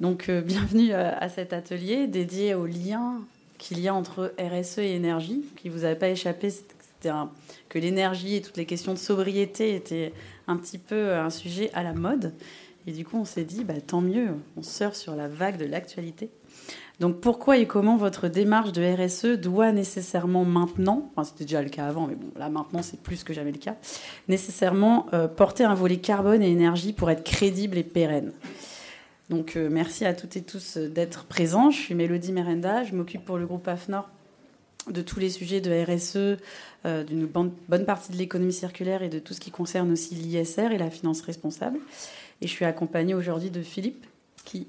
Donc, euh, bienvenue à, cet atelier dédié au lien qu'il y a entre RSE et énergie, qui vous avait pas échappé, c'était que l'énergie et toutes les questions de sobriété étaient un petit peu un sujet à la mode. Et du coup, on s'est dit, bah, tant mieux, on sort sur la vague de l'actualité. Donc pourquoi et comment votre démarche de RSE doit nécessairement maintenant, c'était déjà le cas avant, mais bon là maintenant c'est plus que jamais le cas, nécessairement euh, porter un volet carbone et énergie pour être crédible et pérenne? Donc euh, merci à toutes et tous euh, d'être présents. Je suis Mélodie Merenda, je m'occupe pour le groupe AFNOR de tous les sujets de RSE, d'une bonne partie de l'économie circulaire et de tout ce qui concerne aussi l'ISR et la finance responsable. Et je suis accompagnée aujourd'hui de Philippe qui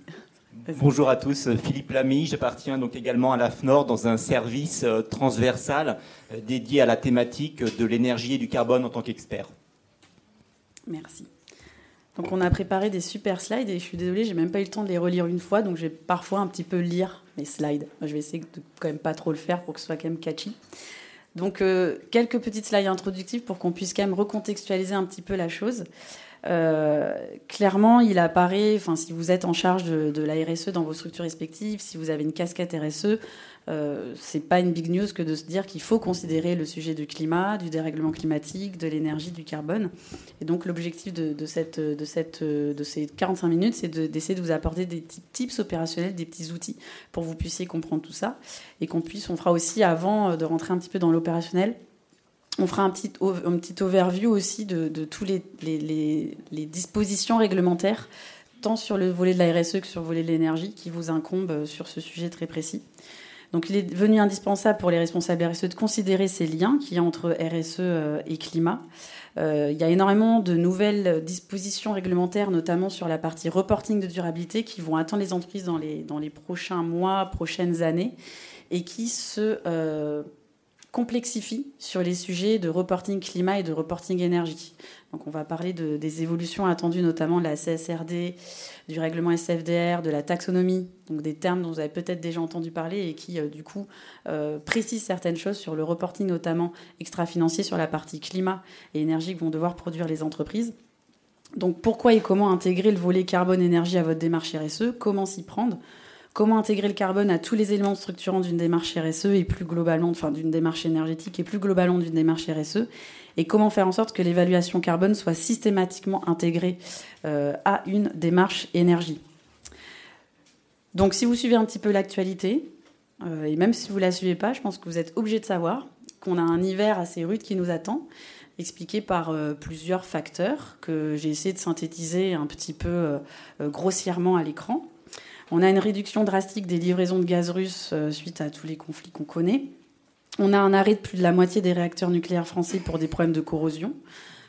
Bonjour à tous, Philippe Lamy, j'appartiens donc également à l'AFNOR dans un service euh, transversal euh, dédié à la thématique de l'énergie et du carbone en tant qu'expert. Merci. Donc on a préparé des super slides et je suis désolée, j'ai même pas eu le temps de les relire une fois, donc je vais parfois un petit peu lire les slides. Je vais essayer de quand même pas trop le faire pour que ce soit quand même catchy. Donc euh, quelques petites slides introductives pour qu'on puisse quand même recontextualiser un petit peu la chose. Euh, clairement, il apparaît, enfin, si vous êtes en charge de, la RSE dans vos structures respectives, si vous avez une casquette RSE, euh, c'est pas une big news que de se dire qu'il faut considérer le sujet du climat, du dérèglement climatique, de l'énergie, du carbone. Et donc, l'objectif de, cette, de, cette, de ces 45 minutes, c'est d'essayer de, vous apporter des tips opérationnels, des petits outils pour que vous puissiez comprendre tout ça et qu'on puisse, on fera aussi avant de rentrer un petit peu dans l'opérationnel on fera un petit, un petit overview aussi de, de tous les, les, dispositions réglementaires, tant sur le volet de la RSE que sur le volet de l'énergie, qui vous incombent euh, sur ce sujet très précis. Donc il est devenu indispensable pour les responsables RSE de considérer ces liens qu'il y a entre RSE euh, et climat. Euh, il y a énormément de nouvelles dispositions réglementaires, notamment sur la partie reporting de durabilité, qui vont attendre les entreprises dans les, dans les prochains mois, prochaines années, et qui se complexifie sur les sujets de reporting climat et de reporting énergie. Donc on va parler de, des évolutions attendues notamment de la CSRD, du règlement SFDR, de la taxonomie, donc des termes dont vous avez peut-être déjà entendu parler et qui euh, du coup euh, précisent certaines choses sur le reporting notamment extra-financier sur la partie climat et énergie que vont devoir produire les entreprises. Donc pourquoi et comment intégrer le volet carbone-énergie à votre démarche RSE Comment s'y prendre? Comment intégrer le carbone à tous les éléments structurants d'une démarche RSE et plus globalement, enfin d'une démarche énergétique et plus globalement d'une démarche RSE, et comment faire en sorte que l'évaluation carbone soit systématiquement intégrée euh, à une démarche énergie. Donc si vous suivez un petit peu l'actualité, euh, et même si vous ne la suivez pas, je pense que vous êtes obligé de savoir qu'on a un hiver assez rude qui nous attend, expliqué par euh, plusieurs facteurs que j'ai essayé de synthétiser un petit peu grossièrement à l'écran. On a une réduction drastique des livraisons de gaz russe euh, suite à tous les conflits qu'on connaît. On a un arrêt de plus de la moitié des réacteurs nucléaires français pour des problèmes de corrosion.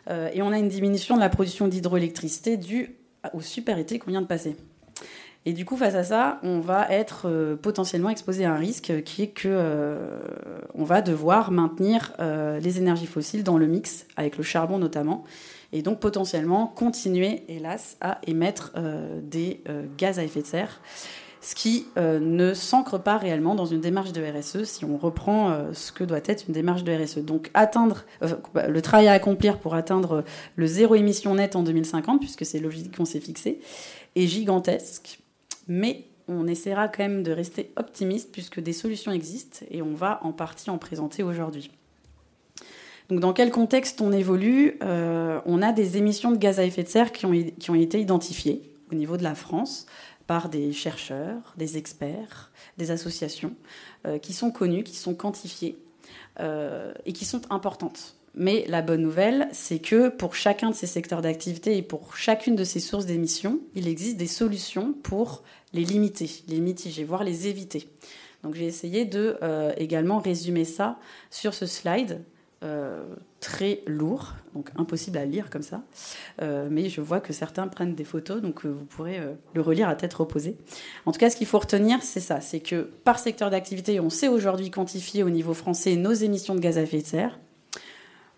Euh, et on a une diminution de la production d'hydroélectricité due au super été qu'on vient de passer. Et du coup, face à ça, on va être euh, potentiellement exposé à un risque qui est que on va devoir maintenir les énergies fossiles dans le mix, avec le charbon notamment, et donc potentiellement continuer, hélas, à émettre euh, des euh, gaz à effet de serre, ce qui euh, ne s'ancre pas réellement dans une démarche de RSE si on reprend ce que doit être une démarche de RSE. Donc atteindre bah, le travail à accomplir pour atteindre le zéro émission net en 2050, puisque c'est logique qu'on s'est fixé, est gigantesque, mais on essaiera quand même de rester optimiste puisque des solutions existent et on va en partie en présenter aujourd'hui. Donc dans quel contexte on évolue euh, On a des émissions de gaz à effet de serre qui ont, été identifiées au niveau de la France par des chercheurs, des experts, des associations euh, qui sont connues, qui sont quantifiées euh, et qui sont importantes. Mais la bonne nouvelle, c'est que pour chacun de ces secteurs d'activité et pour chacune de ces sources d'émissions, il existe des solutions pour les limiter, les mitiger, voire les éviter. Donc j'ai essayé de également résumer ça sur ce slide euh, très lourd, donc impossible à lire comme ça. Euh, mais je vois que certains prennent des photos, donc euh, vous pourrez le relire à tête reposée. En tout cas, ce qu'il faut retenir, c'est ça, c'est que par secteur d'activité, on sait aujourd'hui quantifier au niveau français nos émissions de gaz à effet de serre.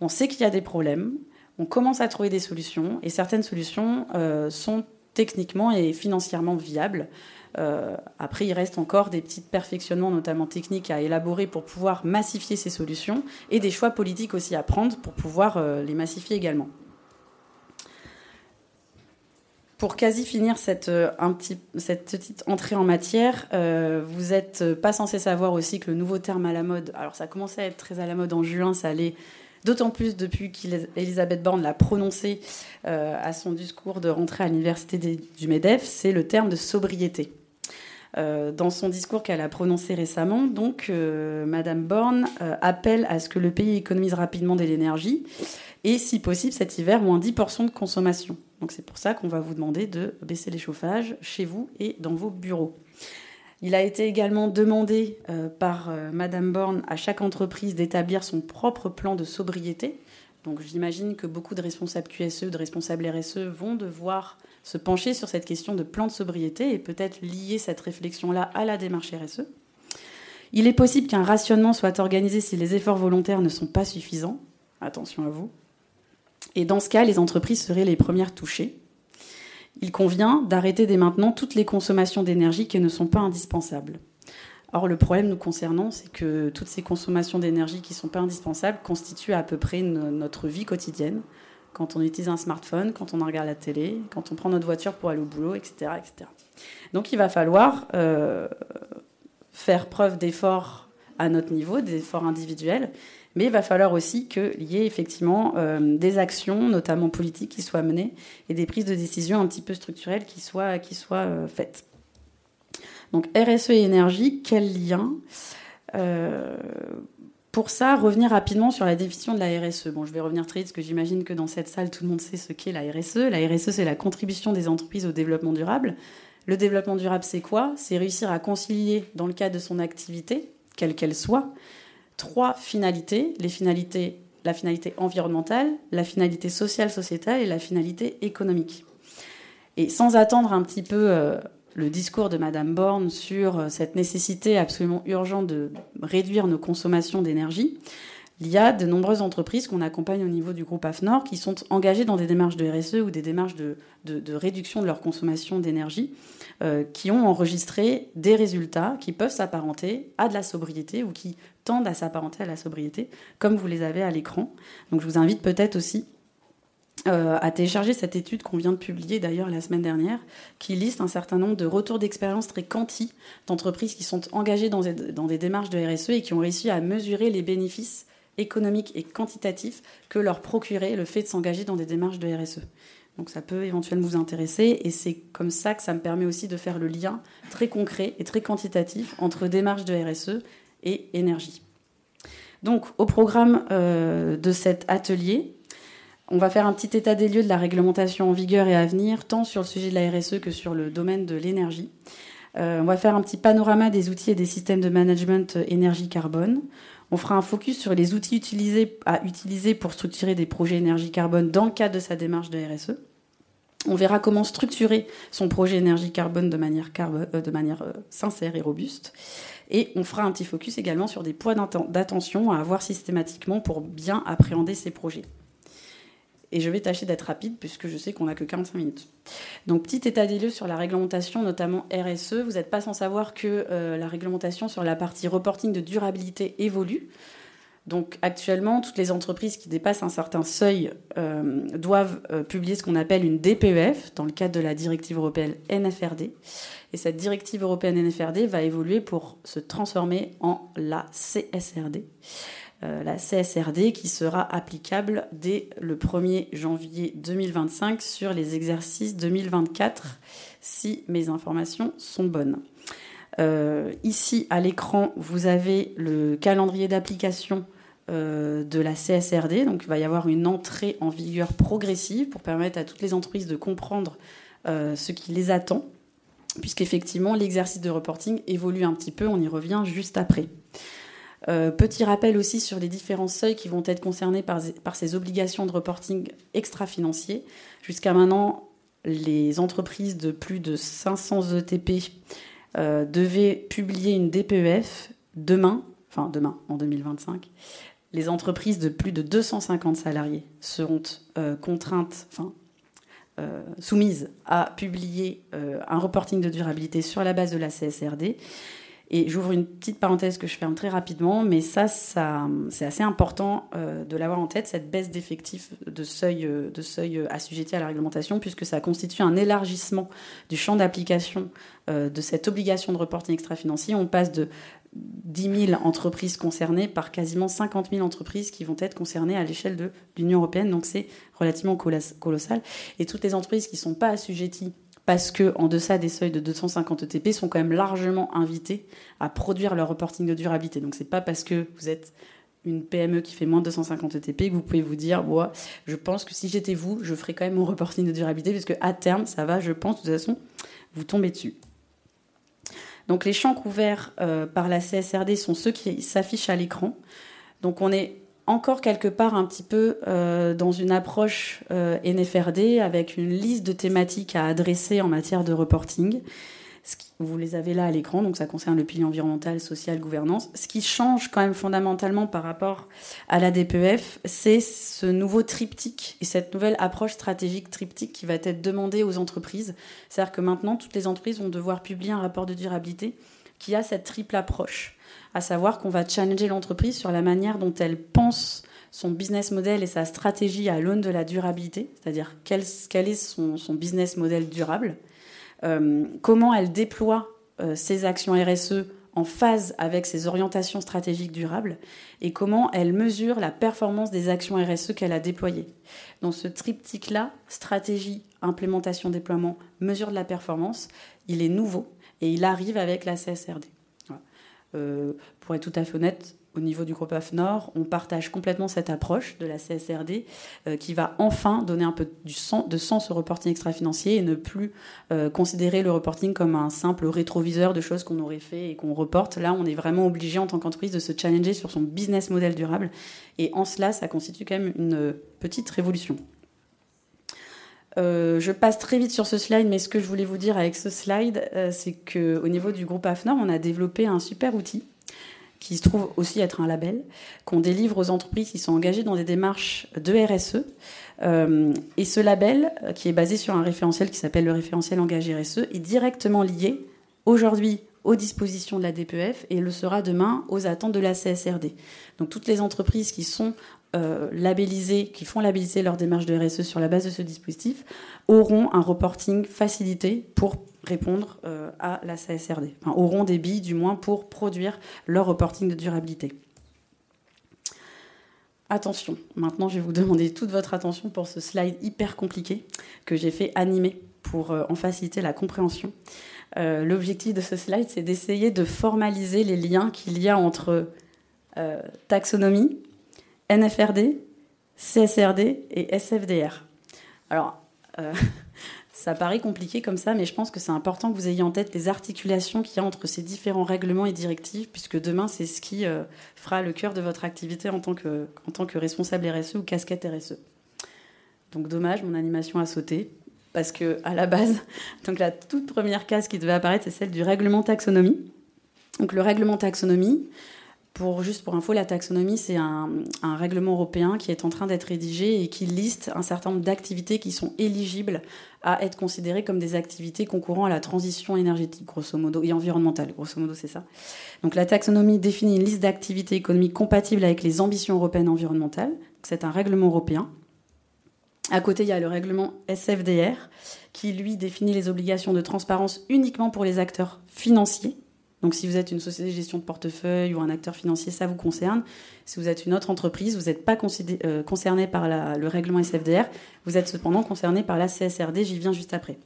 On sait qu'il y a des problèmes, on commence à trouver des solutions, et certaines solutions sont techniquement et financièrement viables. Euh, après, il reste encore des petits perfectionnements, notamment techniques, à élaborer pour pouvoir massifier ces solutions et des choix politiques aussi à prendre pour pouvoir euh, les massifier également. Pour quasi finir cette, petite entrée en matière, vous n'êtes pas censé savoir aussi que le nouveau terme à la mode, alors ça a commencé à être très à la mode en juin, ça allait D'autant plus depuis qu'Elisabeth Borne l'a prononcé à son discours de rentrée à l'université du MEDEF, c'est le terme de sobriété. Euh, dans son discours qu'elle a prononcé récemment, donc, euh, Madame Borne euh, appelle à ce que le pays économise rapidement de l'énergie et, si possible, cet hiver, moins 10% de consommation. Donc c'est pour ça qu'on va vous demander de baisser les chauffages chez vous et dans vos bureaux. Il a été également demandé par Madame Borne à chaque entreprise d'établir son propre plan de sobriété. Donc j'imagine que beaucoup de responsables QSE, de responsables RSE vont devoir se pencher sur cette question de plan de sobriété et peut-être lier cette réflexion-là à la démarche RSE. Il est possible qu'un rationnement soit organisé si les efforts volontaires ne sont pas suffisants. Attention à vous. Et dans ce cas, les entreprises seraient les premières touchées. Il convient d'arrêter dès maintenant toutes les consommations d'énergie qui ne sont pas indispensables. Or, le problème nous concernant, c'est que toutes ces consommations d'énergie qui ne sont pas indispensables constituent à peu près notre vie quotidienne quand on utilise un smartphone, quand on regarde la télé, quand on prend notre voiture pour aller au boulot, etc. etc. Donc il va falloir euh, faire preuve d'efforts à notre niveau, des efforts individuels, mais il va falloir aussi qu'il y ait effectivement euh, des actions, notamment politiques, qui soient menées et des prises de décision un petit peu structurelles qui soient, euh, faites. Donc RSE et énergie, quel lien pour ça, revenir rapidement sur la définition de la RSE. Bon, je vais revenir très vite parce que j'imagine que dans cette salle, tout le monde sait ce qu'est la RSE. La RSE, c'est la contribution des entreprises au développement durable. Le développement durable, c'est quoi? C'est réussir à concilier, dans le cadre de son activité, quelle qu'elle soit, trois finalités. La finalité environnementale, la finalité sociale, sociétale et la finalité économique. Et sans attendre un petit peu euh, le discours de Madame Borne sur euh, cette nécessité absolument urgente de réduire nos consommations d'énergie, il y a de nombreuses entreprises qu'on accompagne au niveau du groupe AFNOR qui sont engagées dans des démarches de RSE ou des démarches de, réduction de leur consommation d'énergie, euh, qui ont enregistré des résultats qui peuvent s'apparenter à de la sobriété ou qui tendent à s'apparenter à la sobriété, comme vous les avez à l'écran. Donc je vous invite peut-être aussi euh, à télécharger cette étude qu'on vient de publier d'ailleurs la semaine dernière, qui liste un certain nombre de retours d'expérience très quanti d'entreprises qui sont engagées dans des, démarches de RSE et qui ont réussi à mesurer les bénéfices économiques et quantitatifs que leur procurait le fait de s'engager dans des démarches de RSE. Donc ça peut éventuellement vous intéresser et c'est comme ça que ça me permet aussi de faire le lien très concret et très quantitatif entre démarches de RSE et énergie. Donc au programme euh, de cet atelier, on va faire un petit état des lieux de la réglementation en vigueur et à venir, tant sur le sujet de la RSE que sur le domaine de l'énergie. Euh, on va faire un petit panorama des outils et des systèmes de management euh, énergie-carbone. On fera un focus sur les outils à utiliser pour structurer des projets énergie-carbone dans le cadre de sa démarche de RSE. On verra comment structurer son projet énergie-carbone de manière, euh, de manière sincère et robuste. Et on fera un petit focus également sur des points d'attention à avoir systématiquement pour bien appréhender ces projets. Et je vais tâcher d'être rapide puisque je sais qu'on n'a que 45 minutes. Donc petit état des lieux sur la réglementation, notamment RSE. Vous n'êtes pas sans savoir que euh, la réglementation sur la partie reporting de durabilité évolue. Donc actuellement, toutes les entreprises qui dépassent un certain seuil euh, doivent euh, publier ce qu'on appelle une DPEF dans le cadre de la directive européenne NFRD. Et cette directive européenne NFRD va évoluer pour se transformer en la CSRD. Euh, la CSRD qui sera applicable dès le 1er janvier 2025 sur les exercices 2024 si mes informations sont bonnes. Euh, ici à l'écran, vous avez le calendrier d'application euh, de la CSRD. Donc il va y avoir une entrée en vigueur progressive pour permettre à toutes les entreprises de comprendre ce qui les attend, puisqu'effectivement l'exercice de reporting évolue un petit peu, on y revient juste après. Euh, petit rappel aussi sur les différents seuils qui vont être concernés par, ces obligations de reporting extra-financiers. Jusqu'à maintenant, les entreprises de plus de 500 ETP euh, devaient publier une DPEF demain, enfin demain, en 2025. Les entreprises de plus de 250 salariés seront euh, contraintes, enfin soumises à publier un reporting de durabilité sur la base de la CSRD Et j'ouvre une petite parenthèse que je ferme très rapidement, mais ça, c'est assez important euh, de l'avoir en tête, cette baisse d'effectifs de seuil, euh, de seuil assujetti à la réglementation, puisque ça constitue un élargissement du champ d'application de cette obligation de reporting extra-financier. On passe de 10 000 entreprises concernées par quasiment 50 000 entreprises qui vont être concernées à l'échelle de l'Union européenne. Donc c'est relativement colossal. Et toutes les entreprises qui ne sont pas assujetties parce que en deçà des seuils de 250 ETP sont quand même largement invités à produire leur reporting de durabilité. Donc c'est pas parce que vous êtes une PME qui fait moins de 250 ETP que vous pouvez vous dire je pense que si j'étais vous, je ferais quand même mon reporting de durabilité puisque à terme ça va, je pense de toute façon vous tombez dessus. Donc les champs couverts euh, par la CSRD sont ceux qui s'affichent à l'écran. Donc on est encore quelque part un petit peu euh, dans une approche euh, NFRD avec une liste de thématiques à adresser en matière de reporting. Vous les avez là à l'écran, donc ça concerne le pilier environnemental, social, gouvernance. Ce qui change quand même fondamentalement par rapport à la DPF, c'est ce nouveau triptyque et cette nouvelle approche stratégique triptyque qui va être demandée aux entreprises. C'est-à-dire que maintenant, toutes les entreprises vont devoir publier un rapport de durabilité qui a cette triple approche à savoir qu'on va challenger l'entreprise sur la manière dont elle pense son business model et sa stratégie à l'aune de la durabilité, c'est-à-dire quel, est son, business model durable, euh, comment elle déploie euh, ses actions RSE en phase avec ses orientations stratégiques durables et comment elle mesure la performance des actions RSE qu'elle a déployées. Dans ce triptyque-là, stratégie, implémentation, déploiement, mesure de la performance, il est nouveau et il arrive avec la CSRD. Euh, pour être tout à fait honnête, au niveau du groupe AFNOR, on partage complètement cette approche de la CSRD euh, qui va enfin donner un peu du sens, de sens au reporting extra-financier et ne plus euh, considérer le reporting comme un simple rétroviseur de choses qu'on aurait fait et qu'on reporte. Là, on est vraiment obligé en tant qu'entreprise de se challenger sur son business model durable. Et en cela, ça constitue quand même une petite révolution. Je passe très vite sur ce slide, mais ce que je voulais vous dire avec ce slide, c'est qu'au niveau du groupe AFNOR, on a développé un super outil qui se trouve aussi être un label, qu'on délivre aux entreprises qui sont engagées dans des démarches de RSE. Euh, et ce label, euh, qui est basé sur un référentiel qui s'appelle le référentiel engagé RSE, est directement lié aujourd'hui aux dispositions de la DPF et le sera demain aux attentes de la CSRD. Donc toutes les entreprises qui sont euh, labellisées, qui font labelliser leur démarche de RSE sur la base de ce dispositif, auront un reporting facilité pour répondre euh, à la CSRD, auront des billes du moins pour produire leur reporting de durabilité. Attention, maintenant je vais vous demander toute votre attention pour ce slide hyper compliqué que j'ai fait animer pour euh, en faciliter la compréhension. L'objectif de ce slide, c'est d'essayer de formaliser les liens qu'il y a entre taxonomie, NFRD, CSRD et SFDR. Alors, Ça paraît compliqué comme ça, mais je pense que c'est important que vous ayez en tête les articulations qu'il y a entre ces différents règlements et directives, puisque demain, c'est ce qui euh, fera le cœur de votre activité en tant que, en tant que responsable RSE ou casquette RSE. Donc dommage, mon animation a sauté, parce que à la base, donc la toute première case qui devait apparaître, c'est celle du règlement taxonomie. Donc le règlement taxonomie, pour, juste pour info, la taxonomie, c'est un, règlement européen qui est en train d'être rédigé et qui liste un certain nombre d'activités qui sont éligibles à être considérées comme des activités concourant à la transition énergétique, grosso modo, et environnementale, grosso modo, c'est ça. Donc la taxonomie définit une liste d'activités économiques compatibles avec les ambitions européennes environnementales. C'est un règlement européen. À côté, il y a le règlement SFDR, qui lui définit les obligations de transparence uniquement pour les acteurs financiers donc si vous êtes une société de gestion de portefeuille ou un acteur financier, ça vous concerne. Si vous êtes une autre entreprise, vous n'êtes pas euh, concerné par le règlement SFDR, vous êtes cependant concerné par la CSRD, j'y viens juste après.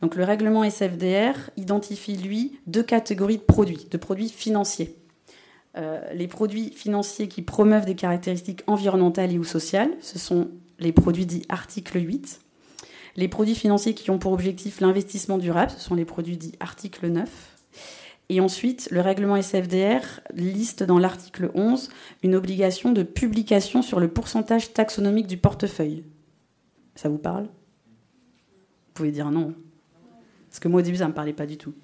Donc le règlement SFDR identifie, lui, deux catégories de produits, de produits financiers. Euh, les produits financiers qui promeuvent des caractéristiques environnementales et ou sociales, ce sont les produits dits article 8. Les produits financiers qui ont pour objectif l'investissement durable, ce sont les produits dits article 9. Et ensuite, le règlement SFDR liste dans l'article 11 une obligation de publication sur le pourcentage taxonomique du portefeuille. Ça vous parle? Vous pouvez dire non. Parce que moi au début, ça ne me parlait pas du tout.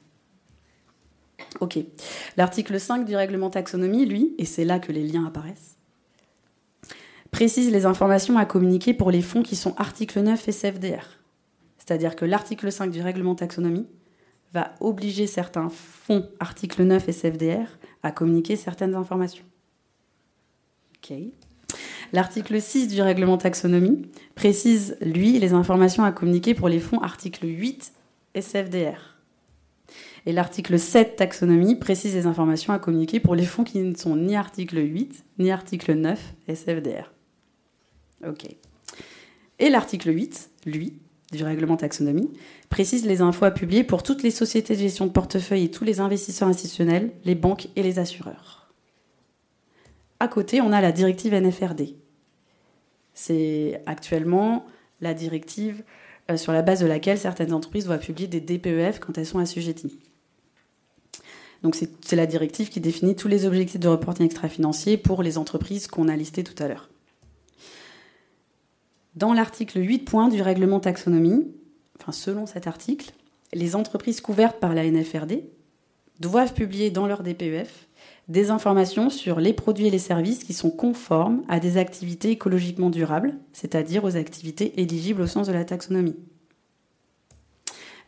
Ok. L'article 5 du règlement taxonomie, lui, et c'est là que les liens apparaissent, précise les informations à communiquer pour les fonds qui sont article 9 SFDR. C'est-à-dire que l'article 5 du règlement taxonomie va obliger certains fonds, article 9 SFDR, à communiquer certaines informations. Ok. L'article 6 du règlement taxonomie précise, lui, les informations à communiquer pour les fonds article 8 SFDR. Et l'article 7 taxonomie précise les informations à communiquer pour les fonds qui ne sont ni article 8 ni article 9 SFDR. Ok. Et l'article 8, lui, du règlement taxonomie, précise les infos à publier pour toutes les sociétés de gestion de portefeuille et tous les investisseurs institutionnels, les banques et les assureurs. À côté, on a la directive NFRD. C'est actuellement la directive euh, sur la base de laquelle certaines entreprises doivent publier des DPEF quand elles sont assujetties. Donc c'est la directive qui définit tous les objectifs de reporting extra-financier pour les entreprises qu'on a listées tout à l'heure. Dans l'article 8 points du règlement taxonomie, enfin selon cet article, les entreprises couvertes par la NFRD doivent publier dans leur DPEF des informations sur les produits et les services qui sont conformes à des activités écologiquement durables, c'est-à-dire aux activités éligibles au sens de la taxonomie.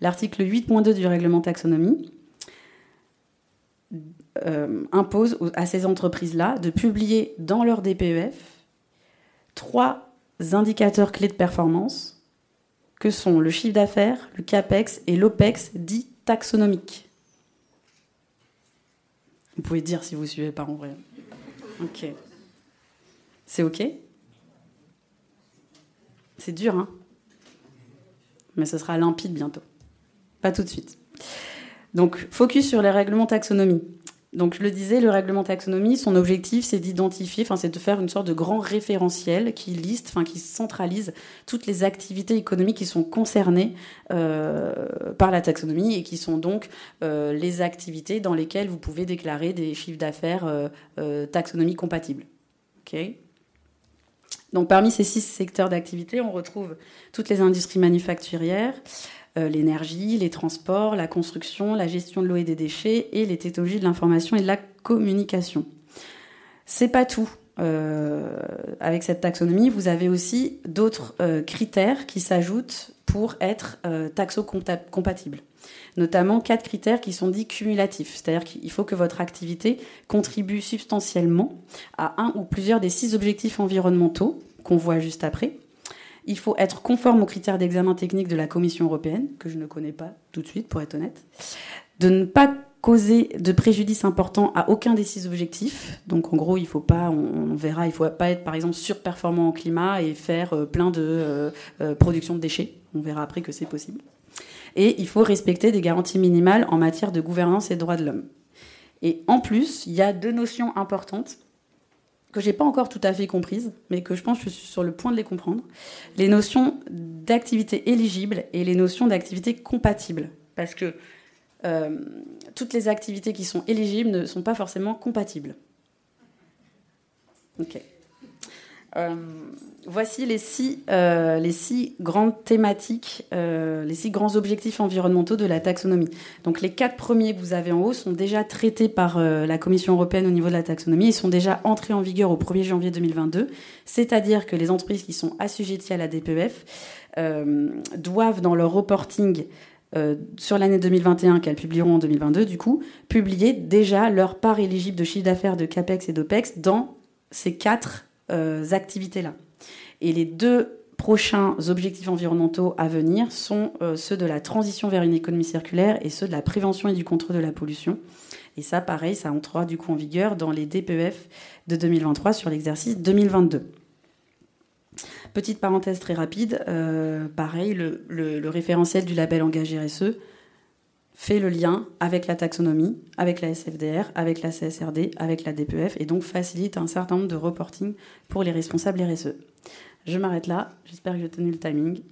L'article 8.2 du règlement taxonomie euh, impose à ces entreprises-là de publier dans leur DPEF trois indicateurs clés de performance que sont le chiffre d'affaires, le CAPEX et l'OPEX dit taxonomique. Vous pouvez dire si vous ne suivez pas en vrai. Ok. C'est ok? C'est dur, hein? Mais ce sera limpide bientôt. Pas tout de suite. Donc, focus sur les règlements taxonomie. Donc je le disais, le règlement taxonomie, son objectif, c'est d'identifier, enfin c'est de faire une sorte de grand référentiel qui liste, enfin qui centralise toutes les activités économiques qui sont concernées euh, par la taxonomie et qui sont donc euh, les activités dans lesquelles vous pouvez déclarer des chiffres d'affaires euh, taxonomie compatibles. Ok donc parmi ces six secteurs d'activité, on retrouve toutes les industries manufacturières, euh, l'énergie, les transports, la construction, la gestion de l'eau et des déchets et les technologies de l'information et de la communication. C'est pas tout. Euh, avec cette taxonomie, vous avez aussi d'autres euh, critères qui s'ajoutent pour être taxo-compatible. Notamment quatre critères qui sont dits cumulatifs, c'est-à-dire qu'il faut que votre activité contribue substantiellement à un ou plusieurs des six objectifs environnementaux qu'on voit juste après, il faut être conforme aux critères d'examen technique de la Commission européenne, que je ne connais pas tout de suite, pour être honnête. De ne pas causer de préjudice important à aucun des six objectifs. Donc en gros, il faut pas, faut pas être par exemple surperformant en climat et faire euh, plein de euh, euh, production de déchets. On verra après que c'est possible. Et il faut respecter des garanties minimales en matière de gouvernance et de droits de l'homme. Et en plus, il y a deux notions importantes que j'ai pas encore tout à fait comprises, mais que je pense que je suis sur le point de les comprendre. Les notions d'activité éligible et les notions d'activité compatible. Parce que euh, toutes les activités qui sont éligibles ne sont pas forcément compatibles. Ok. Euh, voici les six, euh, les six grandes thématiques, euh, les six grands objectifs environnementaux de la taxonomie. Donc les quatre premiers que vous avez en haut sont déjà traités par la Commission européenne au niveau de la taxonomie et sont déjà entrés en vigueur au 1er janvier 2022. C'est-à-dire que les entreprises qui sont assujetties à la DPEF doivent dans leur reporting sur l'année 2021 qu'elles publieront en 2022, du coup, publier déjà leur part éligible de chiffre d'affaires de CAPEX et d'OPEX dans ces quatre euh, activités-là. Et les deux prochains objectifs environnementaux à venir sont euh, ceux de la transition vers une économie circulaire et ceux de la prévention et du contrôle de la pollution. Et ça, pareil, ça entrera du coup en vigueur dans les DPEF de 2023 sur l'exercice 2022. Petite parenthèse très rapide, euh, pareil, le, référentiel du label engagé RSE fait le lien avec la taxonomie, avec la SFDR, avec la CSRD, avec la DPF, et donc facilite un certain nombre de reporting pour les responsables RSE. Je m'arrête là, j'espère que j'ai tenu le timing.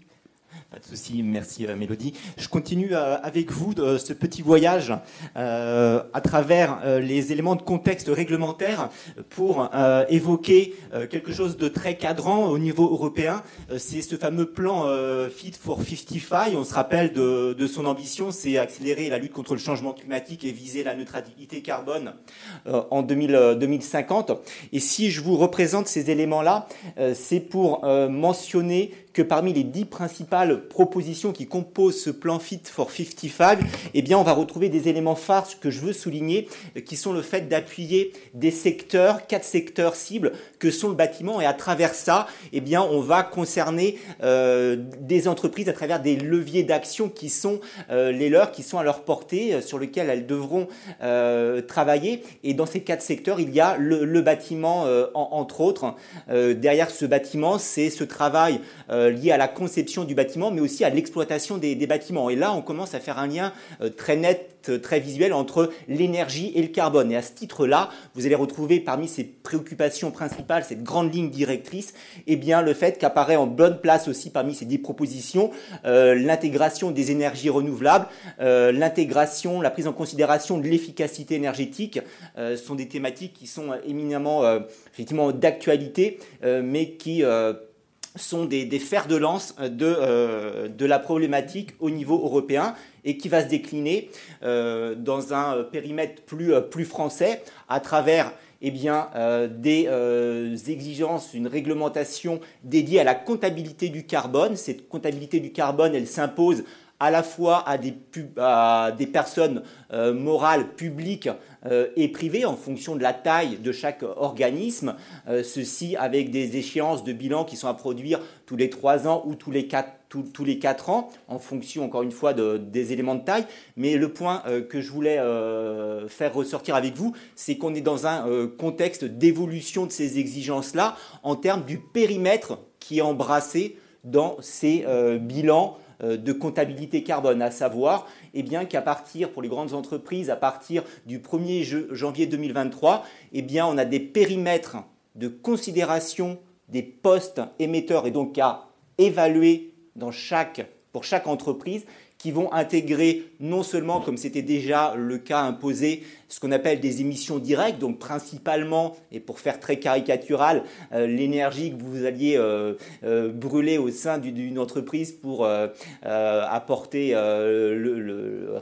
Pas de souci, merci euh, Mélodie. Je continue euh, avec vous de ce petit voyage euh, à travers les éléments de contexte réglementaire pour évoquer quelque chose de très cadrant au niveau européen. C'est ce fameux plan Fit for 55. On se rappelle de, son ambition, c'est accélérer la lutte contre le changement climatique et viser la neutralité carbone en 2000, 2050. Et si je vous représente ces éléments-là, c'est pour mentionner que parmi les dix principales propositions qui composent ce plan Fit for 55, eh bien, on va retrouver des éléments phares que je veux souligner, qui sont le fait d'appuyer des secteurs, quatre secteurs cibles, que sont le bâtiment, et à travers ça, eh bien, on va concerner euh, des entreprises à travers des leviers d'action qui sont euh, les leurs, qui sont à leur portée, euh, sur lesquels elles devront travailler. Et dans ces quatre secteurs, il y a le, bâtiment, entre autres. derrière ce bâtiment, c'est ce travail lié à la conception du bâtiment, mais aussi à l'exploitation des, bâtiments. Et là, on commence à faire un lien très net très visuel entre l'énergie et le carbone. Et à ce titre-là, vous allez retrouver parmi ces préoccupations principales, cette grande ligne directrice, eh bien, le fait qu'apparaît en bonne place aussi parmi ces dix propositions euh, l'intégration des énergies renouvelables, euh, l'intégration, la prise en considération de l'efficacité énergétique euh, sont des thématiques qui sont éminemment effectivement d'actualité, mais qui sont des, fers de lance de, de la problématique au niveau européen et qui va se décliner euh, dans un euh, périmètre plus, euh, plus français à travers eh bien, des exigences, une réglementation dédiée à la comptabilité du carbone. Cette comptabilité du carbone, elle s'impose à la fois à des, personnes morales publiques et privées en fonction de la taille de chaque organisme, ceci avec des échéances de bilan qui sont à produire tous les trois ans ou tous les quatre tous les quatre ans, en fonction, encore une fois, des éléments de taille. Mais le point euh, que je voulais euh, faire ressortir avec vous, c'est qu'on est dans un euh, contexte d'évolution de ces exigences-là en termes du périmètre qui est embrassé dans ces bilans de comptabilité carbone, à savoir eh bien, qu'à partir, pour les grandes entreprises, à partir du 1er janvier 2023, eh bien, on a des périmètres de considération des postes émetteurs et donc à évaluer pour chaque entreprise qui vont intégrer non seulement, comme c'était déjà le cas imposé, ce qu'on appelle des émissions directes, donc principalement, et pour faire très caricatural, euh, l'énergie que vous alliez euh, euh, brûler au sein d'une entreprise pour apporter,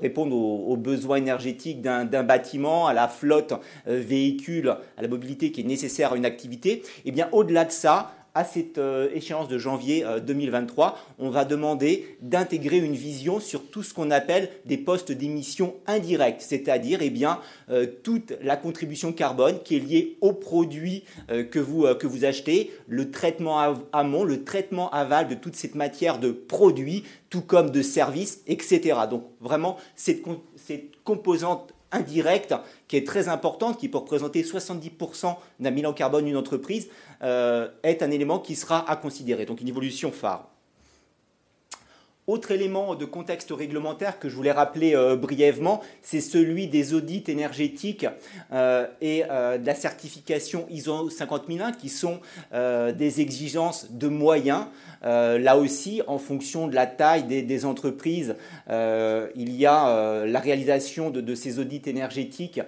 répondre aux, besoins énergétiques d'un bâtiment, à la flotte véhicule, à la mobilité qui est nécessaire à une activité, et eh bien au-delà de ça, à cette euh, échéance de janvier 2023, euh, on va demander d'intégrer une vision sur tout ce qu'on appelle des postes d'émission indirects, c'est-à-dire eh euh, toute la contribution carbone qui est liée aux produits que, vous, achetez, le traitement amont, le traitement aval de toute cette matière de produits, tout comme de services, etc. Donc vraiment, cette, cette composante indirecte qui est très importante, qui peut représenter 70% d'un bilan carbone d'une entreprise, est un élément qui sera à considérer, donc une évolution phare. Autre élément de contexte réglementaire que je voulais rappeler euh, brièvement, c'est celui des audits énergétiques euh, et de la certification ISO 50001 qui sont des exigences de moyens. là aussi, en fonction de la taille des, entreprises, il y a la réalisation de, ces audits énergétiques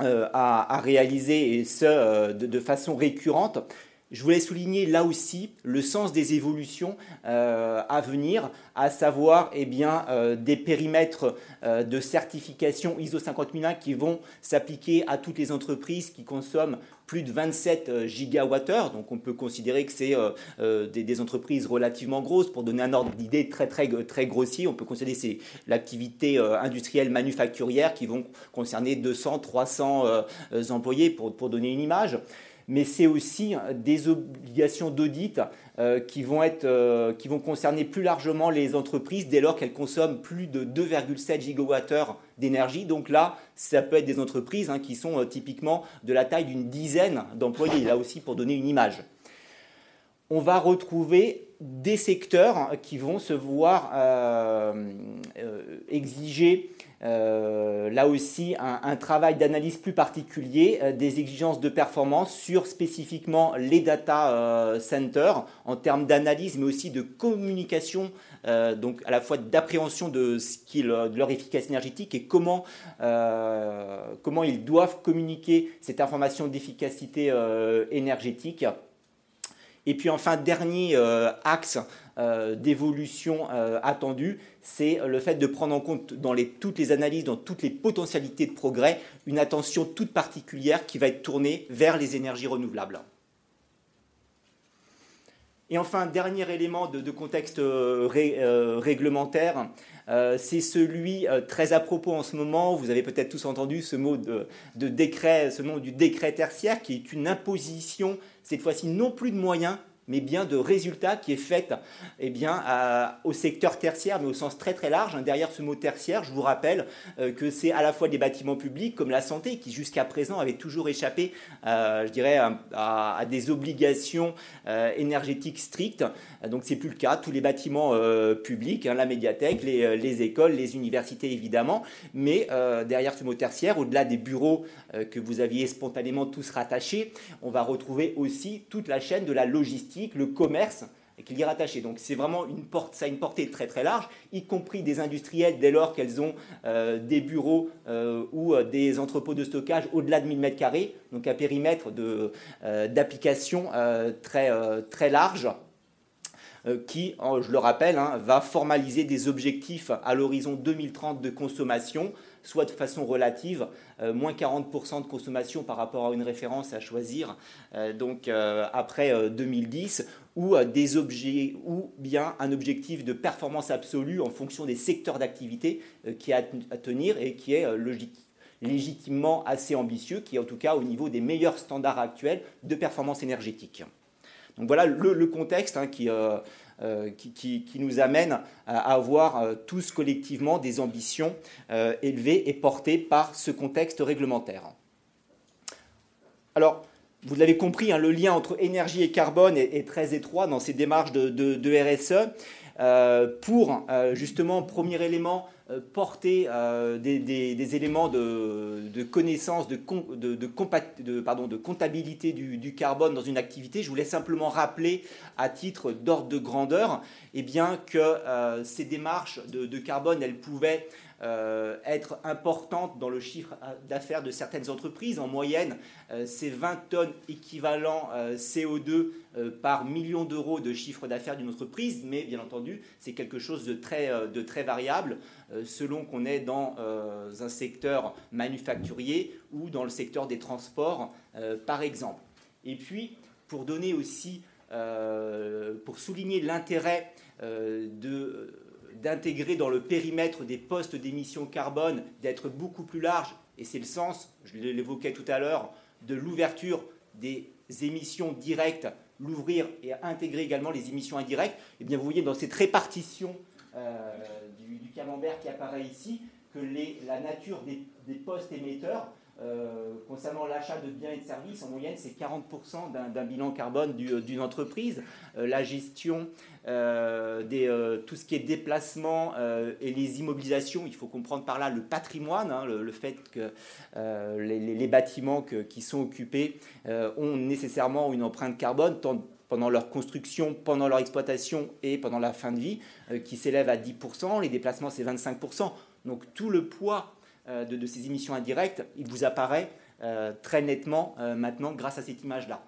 euh, à, réaliser, et ce, euh, de, façon récurrente. Je voulais souligner là aussi le sens des évolutions euh, à venir, à savoir eh bien, des périmètres de certification ISO 50001 qui vont s'appliquer à toutes les entreprises qui consomment plus de 27 euh, gigawattheures. Donc on peut considérer que c'est euh, euh, des, entreprises relativement grosses. Pour donner un ordre d'idée très, très, très grossier, on peut considérer que c'est l'activité industrielle manufacturière qui vont concerner 200, 300 employés pour donner une image mais c'est aussi des obligations d'audit euh, qui, vont euh, qui vont concerner plus largement les entreprises dès lors qu'elles consomment plus de 2,7 gigawattheures d'énergie. Donc là, ça peut être des entreprises hein, qui sont euh, typiquement de la taille d'une dizaine d'employés, là aussi pour donner une image. On va retrouver des secteurs qui vont se voir exiger euh, là aussi, un, travail d'analyse plus particulier euh, des exigences de performance sur spécifiquement les data euh, centers en termes d'analyse, mais aussi de communication, donc à la fois d'appréhension de, ce de leur efficacité énergétique et comment, comment ils doivent communiquer cette information d'efficacité énergétique. Et puis enfin, dernier axe d'évolution attendue, c'est le fait de prendre en compte dans toutes les analyses, dans toutes les potentialités de progrès, une attention toute particulière qui va être tournée vers les énergies renouvelables. Et enfin, dernier élément de, contexte réglementaire, c'est celui très à propos en ce moment, vous avez peut-être tous entendu ce mot de, de, décret, ce nom du décret tertiaire, qui est une imposition, cette fois-ci non plus de moyens, mais bien de résultats qui est faite eh bien, au secteur tertiaire, mais au sens très très large. Hein, derrière ce mot tertiaire, je vous rappelle euh, que c'est à la fois des bâtiments publics comme la santé, qui jusqu'à présent avaient toujours échappé, euh, je dirais, à, des obligations euh, énergétiques strictes. Donc c'est plus le cas. Tous les bâtiments publics, hein, la médiathèque, les, écoles, les universités évidemment, mais derrière ce mot tertiaire, au-delà des bureaux que vous aviez spontanément tous rattachés, on va retrouver aussi toute la chaîne de la logistique le commerce qui y est rattaché. Donc c'est vraiment une porte, ça a une portée très très large, y compris des industriels dès lors qu'elles ont euh, des bureaux euh, ou euh, des entrepôts de stockage au-delà de 1000 m2, donc un périmètre d'application très, très large qui, je le rappelle, hein, va formaliser des objectifs à l'horizon 2030 de consommation soit de façon relative, euh, moins 40% de consommation par rapport à une référence à choisir, euh, donc euh, après 2010, ou des objets, ou bien un objectif de performance absolue en fonction des secteurs d'activité qui est à tenir et qui est légitimement assez ambitieux, qui est en tout cas au niveau des meilleurs standards actuels de performance énergétique. Donc voilà le, contexte hein, qui, qui, nous amène à avoir euh, tous collectivement des ambitions euh, élevées et portées par ce contexte réglementaire. Alors, vous l'avez compris, hein, le lien entre énergie et carbone est, très étroit dans ces démarches de RSE. Pour justement, premier élément, euh, porter euh, des, éléments de, connaissance, de, comptabilité du, carbone dans une activité, je voulais simplement rappeler à titre d'ordre de grandeur eh bien, que euh, ces démarches de, carbone, elles pouvaient euh, être importante dans le chiffre d'affaires de certaines entreprises. En moyenne, euh, c'est 20 tonnes équivalent euh, CO2 par million d'euros de chiffre d'affaires d'une entreprise, mais bien entendu, c'est quelque chose de très, de très variable selon qu'on est dans un secteur manufacturier ou dans le secteur des transports, par exemple. Et puis, pour donner aussi, pour souligner l'intérêt de d'intégrer dans le périmètre des postes d'émission carbone, d'être beaucoup plus large, et c'est le sens, je l'évoquais tout à l'heure, de l'ouverture des émissions directes, l'ouvrir et intégrer également les émissions indirectes, et eh bien vous voyez dans cette répartition euh, du, camembert qui apparaît ici, que la nature des postes émetteurs euh, concernant l'achat de biens et de services, en moyenne, c'est 40% d'un bilan carbone d'une entreprise. Euh, la gestion, des, tout ce qui est déplacement et les immobilisations, il faut comprendre par là le patrimoine, hein, le, fait que les, bâtiments qui sont occupés ont nécessairement une empreinte carbone, pendant leur construction, pendant leur exploitation et pendant la fin de vie, qui s'élève à 10%. Les déplacements, c'est 25%. Donc tout le poids euh, de, ces émissions indirectes, il vous apparaît euh, très nettement euh, maintenant grâce à cette image-là.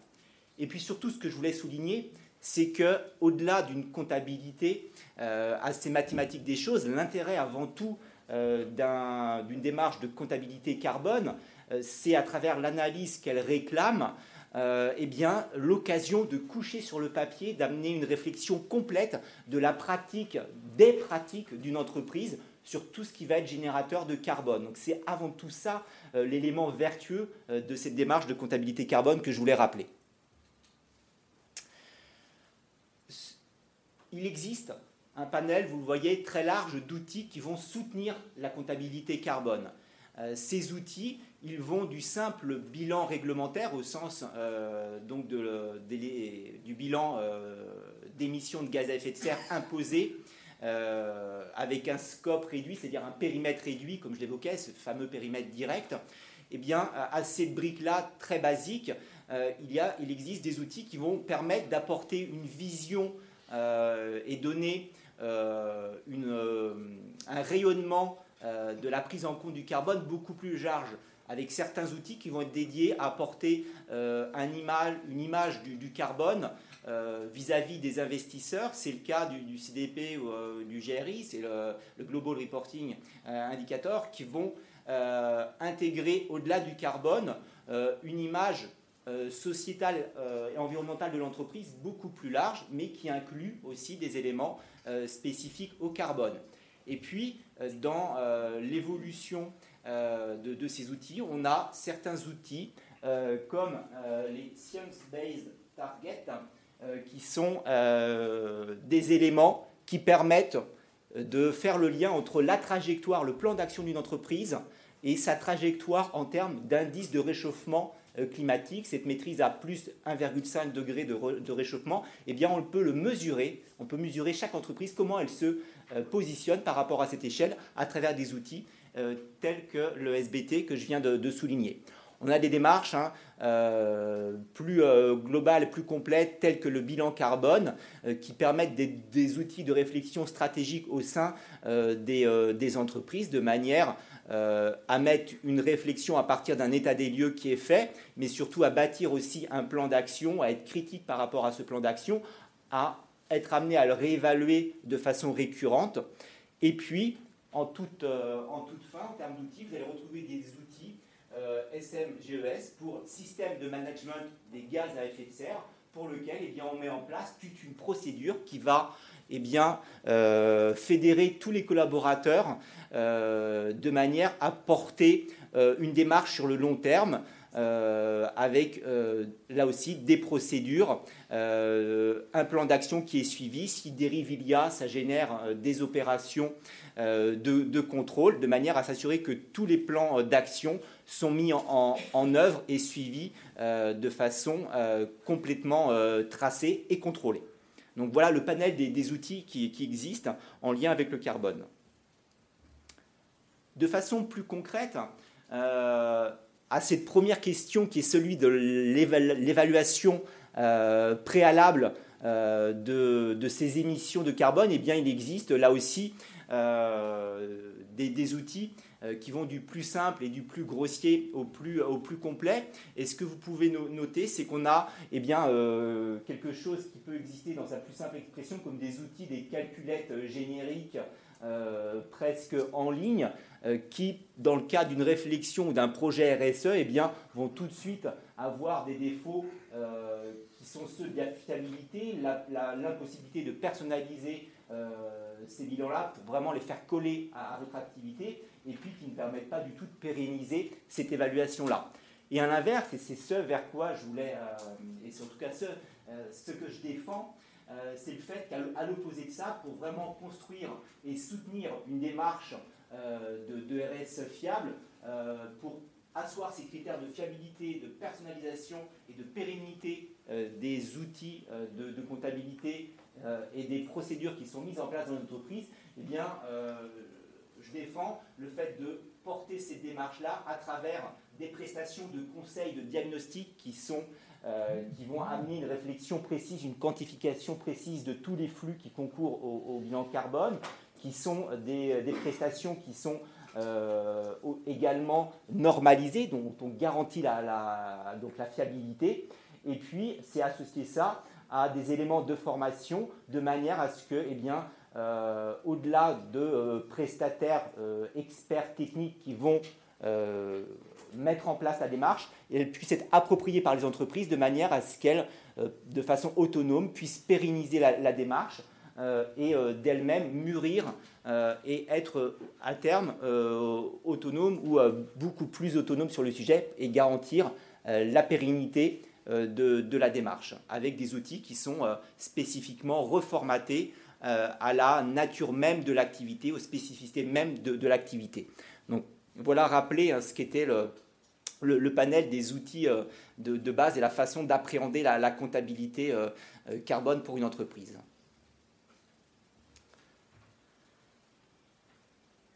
Et puis surtout, ce que je voulais souligner, c'est que au-delà d'une comptabilité assez mathématique des choses, l'intérêt avant tout d'une démarche de comptabilité carbone, c'est à travers l'analyse qu'elle réclame, eh bien, l'occasion de coucher sur le papier, d'amener une réflexion complète de la pratique, des pratiques d'une entreprise sur tout ce qui va être générateur de carbone. Donc c'est avant tout ça euh, l'élément vertueux euh, de cette démarche de comptabilité carbone que je voulais rappeler. Il existe un panel, vous le voyez, très large d'outils qui vont soutenir la comptabilité carbone. Euh, ces outils, ils vont du simple bilan réglementaire au sens donc du bilan d'émissions de gaz à effet de serre imposé euh, avec un scope réduit, c'est-à-dire un périmètre réduit, comme je l'évoquais, ce fameux périmètre direct, eh bien, à ces briques-là très basiques, euh, il, y a, il existe des outils qui vont permettre d'apporter une vision euh, et donner une, un rayonnement de la prise en compte du carbone beaucoup plus large avec certains outils qui vont être dédiés à apporter un image, une image du, carbone euh, vis-à-vis des investisseurs. C'est le cas du, CDP ou euh, du GRI, c'est le, Global Reporting euh, Indicator, qui vont intégrer au-delà du carbone une image sociétale et environnementale de l'entreprise beaucoup plus large, mais qui inclut aussi des éléments spécifiques au carbone. Et puis, dans l'évolution de, ces outils, on a certains outils comme les Science-Based Targets, qui sont des éléments qui permettent de faire le lien entre la trajectoire, le plan d'action d'une entreprise et sa trajectoire en termes d'indice de réchauffement euh, climatique, cette maîtrise à plus 1,5 degré de, réchauffement, eh bien on peut le mesurer, on peut mesurer chaque entreprise, comment elle se euh, positionne par rapport à cette échelle à travers des outils euh, tels que le SBT que je viens de souligner. On a des démarches hein, euh, plus euh, globales, plus complètes, telles que le bilan carbone, euh, qui permettent des, outils de réflexion stratégique au sein des, entreprises, de manière à mettre une réflexion à partir d'un état des lieux qui est fait, mais surtout à bâtir aussi un plan d'action, à être critique par rapport à ce plan d'action, à être amené à le réévaluer de façon récurrente. Et puis, en toute, toute fin, en termes d'outils, vous allez retrouver des outils euh, SMGES pour système de management des gaz à effet de serre, pour lequel eh bien, on met en place toute une procédure qui va eh euh, fédérer tous les collaborateurs euh, de manière à porter une démarche sur le long terme. avec là aussi des procédures, un plan d'action qui est suivi. Si dérive il y a, ça génère des opérations de, contrôle, de manière à s'assurer que tous les plans d'action sont mis en, œuvre et suivis euh, de façon euh, complètement euh, tracée et contrôlée. Donc voilà le panel des, outils qui, existent en lien avec le carbone. De façon plus concrète, à cette première question qui est celui de l'évaluation préalable de, ces émissions de carbone, eh bien, il existe là aussi des, outils euh, qui vont du plus simple et du plus grossier au plus, au plus complet. Et ce que vous pouvez noter, c'est qu'on a eh bien, euh, quelque chose qui peut exister dans sa plus simple expression comme des outils, des calculettes euh, génériques presque en ligne, qui, dans le cas d'une réflexion ou d'un projet RSE, eh bien, vont tout de suite avoir des défauts qui sont ceux de la fiabilité, l'impossibilité de personnaliser ces bilans-là pour vraiment les faire coller à votre activité et puis qui ne permettent pas du tout de pérenniser cette évaluation-là. Et à l'inverse, et c'est ce vers quoi je voulais, euh, et c'est en tout cas ce, euh, que je défends, euh, c'est le fait qu'à l'opposé de ça, pour vraiment construire et soutenir une démarche de, de, RS fiable, pour asseoir ces critères de fiabilité, de personnalisation et de pérennité des outils de, de comptabilité et des procédures qui sont mises en place dans l'entreprise, eh bien, je défends le fait de porter ces démarches-là à travers des prestations de conseils, de diagnostic qui, sont, euh, qui vont amener une réflexion précise, une quantification précise de tous les flux qui concourent au, bilan carbone, qui sont des, prestations qui sont euh, également normalisées, dont on garantit la, donc la fiabilité. Et puis, c'est associer ça à des éléments de formation de manière à ce que, eh bien, au-delà de euh, prestataires euh, experts techniques qui vont mettre en place la démarche, elle puisse être appropriée par les entreprises de manière à ce qu'elles, de façon autonome, puissent pérenniser la, démarche et d'elles-mêmes mûrir et être à terme autonome ou beaucoup plus autonome sur le sujet et garantir la pérennité de, la démarche avec des outils qui sont spécifiquement reformatés euh, à la nature même de l'activité, aux spécificités même de, l'activité. Donc voilà rappeler hein, ce qu'était le, le, panel des outils euh, de, base et la façon d'appréhender la, comptabilité euh, carbone pour une entreprise.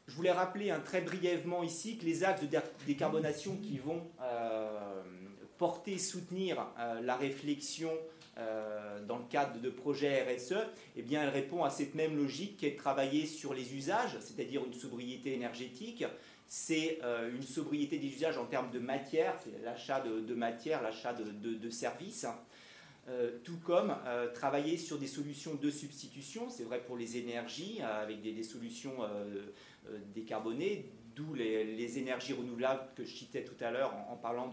Je voulais rappeler hein, très brièvement ici que les axes de décarbonation qui vont porter, soutenir la réflexion euh, dans le cadre de projets RSE, eh bien, elle répond à cette même logique qui est de travailler sur les usages, c'est-à-dire une sobriété énergétique. C'est euh, une sobriété des usages en termes de matière, l'achat de, matière, l'achat de, services. Euh, tout comme travailler sur des solutions de substitution, c'est vrai pour les énergies, avec des, solutions décarbonées, d'où les, énergies renouvelables que je citais tout à l'heure en, parlant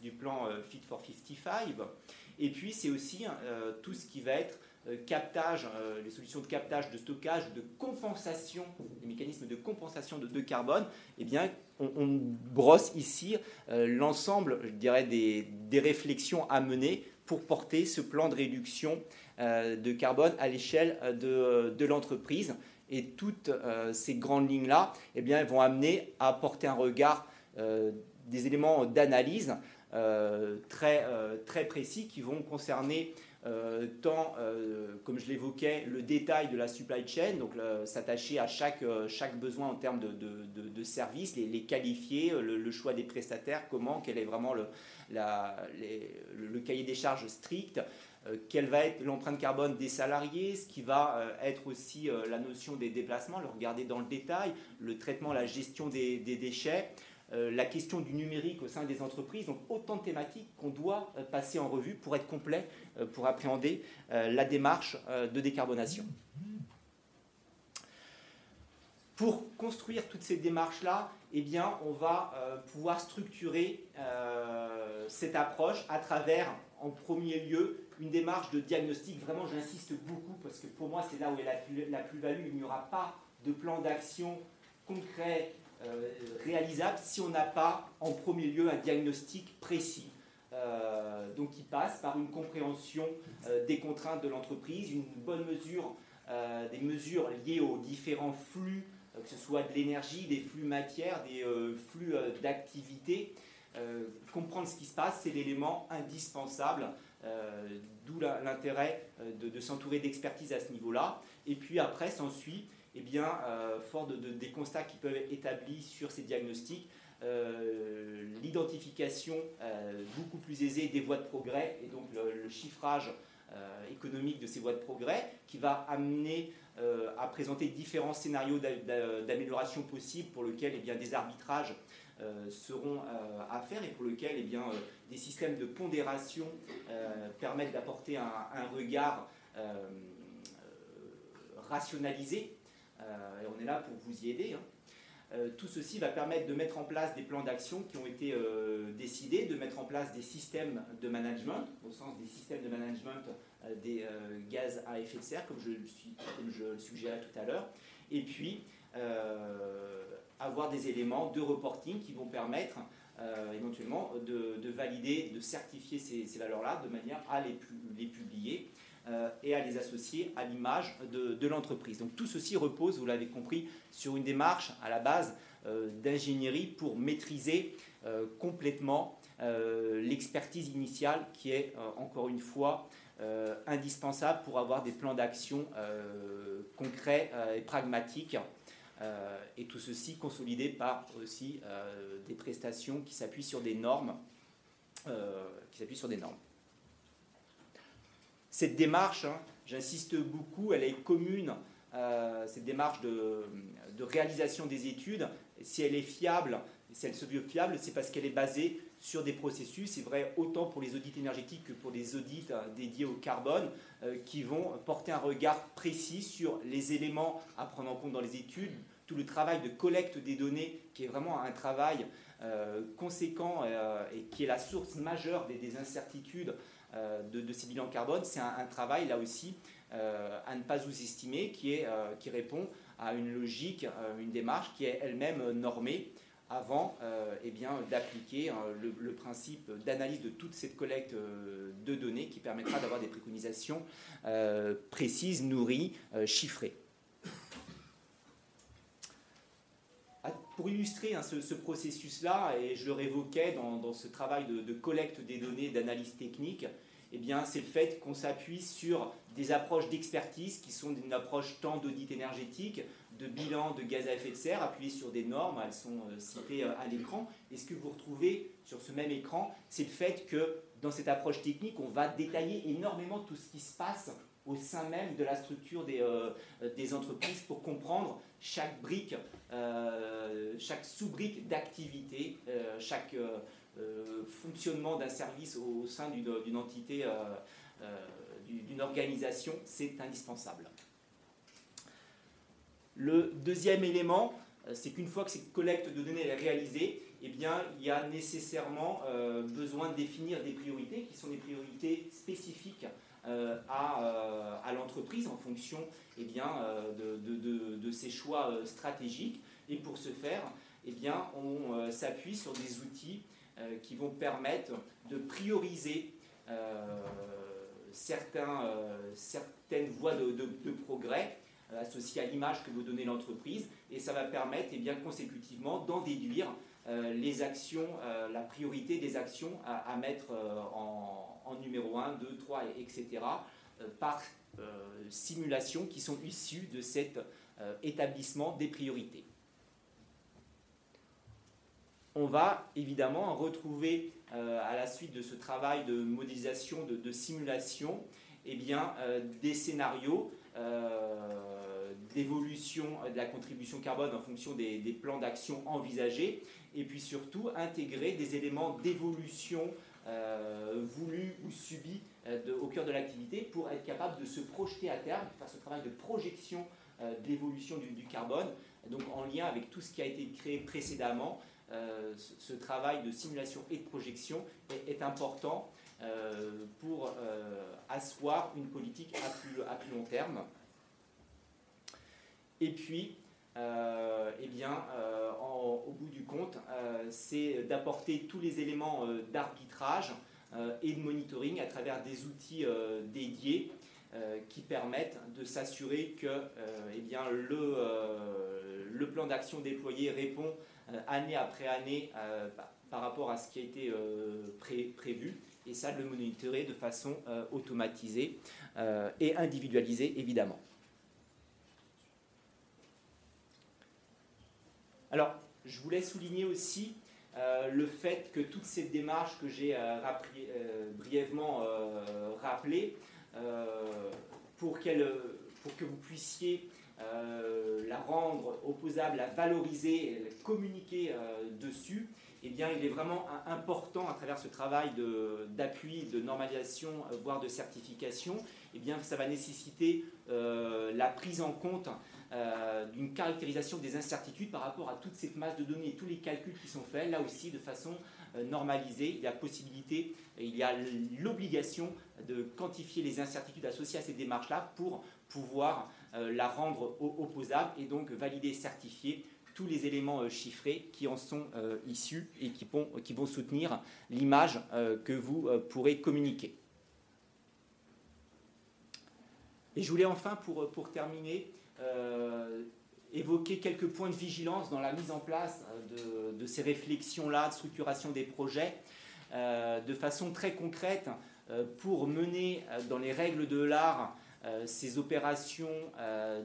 du plan Fit for 55. Et puis c'est aussi tout ce qui va être captage, les solutions de captage, de stockage, de compensation, les mécanismes de compensation de, carbone, eh bien, on, brosse ici l'ensemble, je dirais, des, réflexions à mener pour porter ce plan de réduction de carbone à l'échelle de, de l'entreprise. Et toutes euh, ces grandes lignes-là eh bien, vont amener à porter un regard euh, des éléments d'analyse euh, très, très précis qui vont concerner tant, comme je l'évoquais, le détail de la supply chain, donc s'attacher à chaque, chaque besoin en termes de, de, services, les, qualifier, le, choix des prestataires, comment, quel est vraiment le, le cahier des charges strict, euh, quelle va être l'empreinte carbone des salariés, ce qui va euh, être aussi euh, la notion des déplacements, le regarder dans le détail, le traitement, la gestion des, déchets, la question du numérique au sein des entreprises, donc autant de thématiques qu'on doit passer en revue pour être complet, pour appréhender la démarche de décarbonation. Pour construire toutes ces démarches-là, eh bien, on va pouvoir structurer cette approche à travers, en premier lieu, une démarche de diagnostic. Vraiment, j'insiste beaucoup parce que pour moi, c'est là où est la plus-value. Il n'y aura pas de plan d'action concret, euh, réalisable, si on n'a pas en premier lieu un diagnostic précis. Euh, donc, qui passe par une compréhension euh, des contraintes de l'entreprise, une bonne mesure des mesures liées aux différents flux, que ce soit de l'énergie, des flux matières, des flux d'activité. comprendre ce qui se passe, c'est l'élément indispensable d'où l'intérêt euh, de, s'entourer d'expertise à ce niveau-là. Et puis après, s'ensuit, eh bien, euh, fort de, des constats qui peuvent être établis sur ces diagnostics, l'identification beaucoup plus aisée des voies de progrès et donc le, chiffrage économique de ces voies de progrès qui va amener à présenter différents scénarios d'amélioration possibles pour lesquels eh bien, des arbitrages euh, seront euh, à faire et pour lequel eh bien, euh, des systèmes de pondération permettent d'apporter un, regard rationalisé. Et on est là pour vous y aider. Hein. tout ceci va permettre de mettre en place des plans d'action qui ont été décidés, de mettre en place des systèmes de management, au sens des systèmes de management des gaz à effet de serre, comme je, le suggérais tout à l'heure, et puis avoir des éléments de reporting qui vont permettre euh, éventuellement de, valider, de certifier ces, valeurs-là de manière à les, publier euh, et à les associer à l'image de, l'entreprise. Donc tout ceci repose, vous l'avez compris, sur une démarche à la base euh, d'ingénierie pour maîtriser complètement l'expertise initiale qui est encore une fois indispensable pour avoir des plans d'action concrets et pragmatiques euh, et tout ceci consolidé par aussi euh, des prestations qui s'appuient sur des normes. Euh, qui s'appuient sur des normes. Cette démarche, hein, j'insiste beaucoup, elle est commune. cette démarche de, réalisation des études, si elle est fiable, si elle se veut fiable, c'est parce qu'elle est basée sur des processus, c'est vrai autant pour les audits énergétiques que pour les audits dédiés au carbone, qui vont porter un regard précis sur les éléments à prendre en compte dans les études, tout le travail de collecte des données, qui est vraiment un travail euh, conséquent euh, et qui est la source majeure des, incertitudes euh, de, ces bilans carbone, c'est un, travail là aussi à ne pas sous-estimer, qui, qui répond à une logique, une démarche qui est elle-même normée avant eh d'appliquer le, principe d'analyse de toute cette collecte de données qui permettra d'avoir des préconisations précises, nourries, chiffrées. Pour illustrer hein, ce, processus-là, et je le révoquais dans, ce travail de, collecte des données, d'analyse technique, eh bien, c'est le fait qu'on s'appuie sur des approches d'expertise qui sont une approche tant d'audit énergétique, de bilan de gaz à effet de serre, appuyées sur des normes, elles sont euh, citées euh, à l'écran. Et ce que vous retrouvez sur ce même écran, c'est le fait que dans cette approche technique, on va détailler énormément tout ce qui se passe au sein même de la structure des, euh, des entreprises pour comprendre chaque brique, euh, chaque sous-brique d'activité, euh, chaque fonctionnement d'un service au, sein d'une entité, d'une organisation, c'est indispensable. Le deuxième élément, c'est qu'une fois que cette collecte de données est réalisée, eh bien, il y a nécessairement besoin de définir des priorités qui sont des priorités spécifiques à, à l'entreprise en fonction eh bien, de, de, de, ses choix stratégiques. Et pour ce faire, eh bien, on s'appuie sur des outils qui vont permettre de prioriser certains, certaines voies de, progrès euh, associées à l'image que vous donnez l'entreprise, et ça va permettre eh bien, consécutivement d'en déduire euh, les actions, euh, la priorité des actions à, mettre en, en, numéro 1, 2, 3, etc., par simulations qui sont issues de cet établissement des priorités. On va évidemment retrouver à la suite de ce travail de modélisation, de, simulation, eh bien, euh, des scénarios euh, d'évolution de la contribution carbone en fonction des, plans d'action envisagés, et puis surtout intégrer des éléments d'évolution euh, voulus ou subis au cœur de l'activité pour être capable de se projeter à terme, faire ce travail de projection de l'évolution du, carbone, donc en lien avec tout ce qui a été créé précédemment. ce, travail de simulation et de projection est important euh, pour euh, asseoir une politique à plus, à plus long terme. Et puis, euh, eh bien, au bout du compte, c'est d'apporter tous les éléments d'arbitrage et de monitoring à travers des outils dédiés qui permettent de s'assurer que eh le, plan d'action déployé répond année après année par rapport à ce qui a été prévu et ça de le monitorer de façon euh, automatisée euh, et individualisée évidemment. Alors, je voulais souligner aussi euh, le fait que toutes ces démarches que j'ai brièvement rappelées, pour, que vous puissiez la rendre opposable, la valoriser, la communiquer dessus, eh bien, il est vraiment important à travers ce travail d'appui, de, normalisation, euh, voire de certification, eh bien, ça va nécessiter euh, la prise en compte euh, d'une caractérisation des incertitudes par rapport à toute cette masse de données tous les calculs qui sont faits, là aussi de façon normalisée. Il y a possibilité, il y a l'obligation de quantifier les incertitudes associées à ces démarches-là pour pouvoir la rendre opposable et donc valider, certifier tous les éléments euh, chiffrés qui en sont euh, issus et qui vont, soutenir l'image euh, que vous pourrez communiquer. Et je voulais enfin, pour, terminer, évoquer quelques points de vigilance dans la mise en place de ces réflexions-là, de structuration des projets, de façon très concrète, pour mener dans les règles de l'art ces opérations